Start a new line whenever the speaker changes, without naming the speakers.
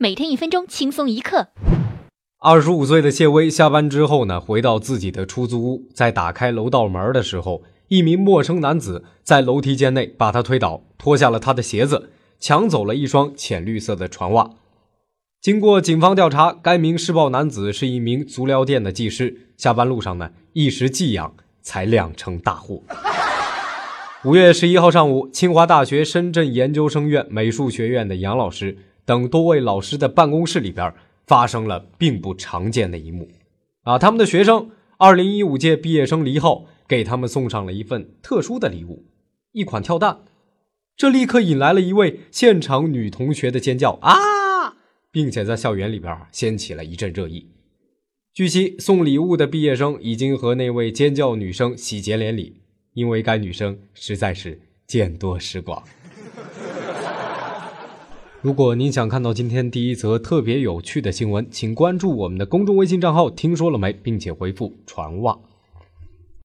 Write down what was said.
每天一分钟，轻松一刻。
二十五岁的谢薇下班之后呢，回到自己的出租屋，在打开楼道门的时候，一名陌生男子在楼梯间内把他推倒，脱下了他的鞋子，抢走了一双浅绿色的船袜。经过警方调查，该名施暴男子是一名足疗店的技师，下班路上呢一时技痒，才酿成大祸。五月十一号上午，清华大学深圳研究生院美术学院的杨老师等多位老师的办公室里边发生了并不常见的一幕。啊，他们的学生二零一五届毕业生黎浩给他们送上了一份特殊的礼物——一款跳蛋。这立刻引来了一位现场女同学的尖叫啊，并且在校园里边掀起了一阵热议。据悉，送礼物的毕业生已经和那位尖叫女生喜结连理。因为该女生实在是见多识广。如果您想看到今天第一则特别有趣的新闻，请关注我们的公众微信账号“听说了没”，并且回复“传袜”。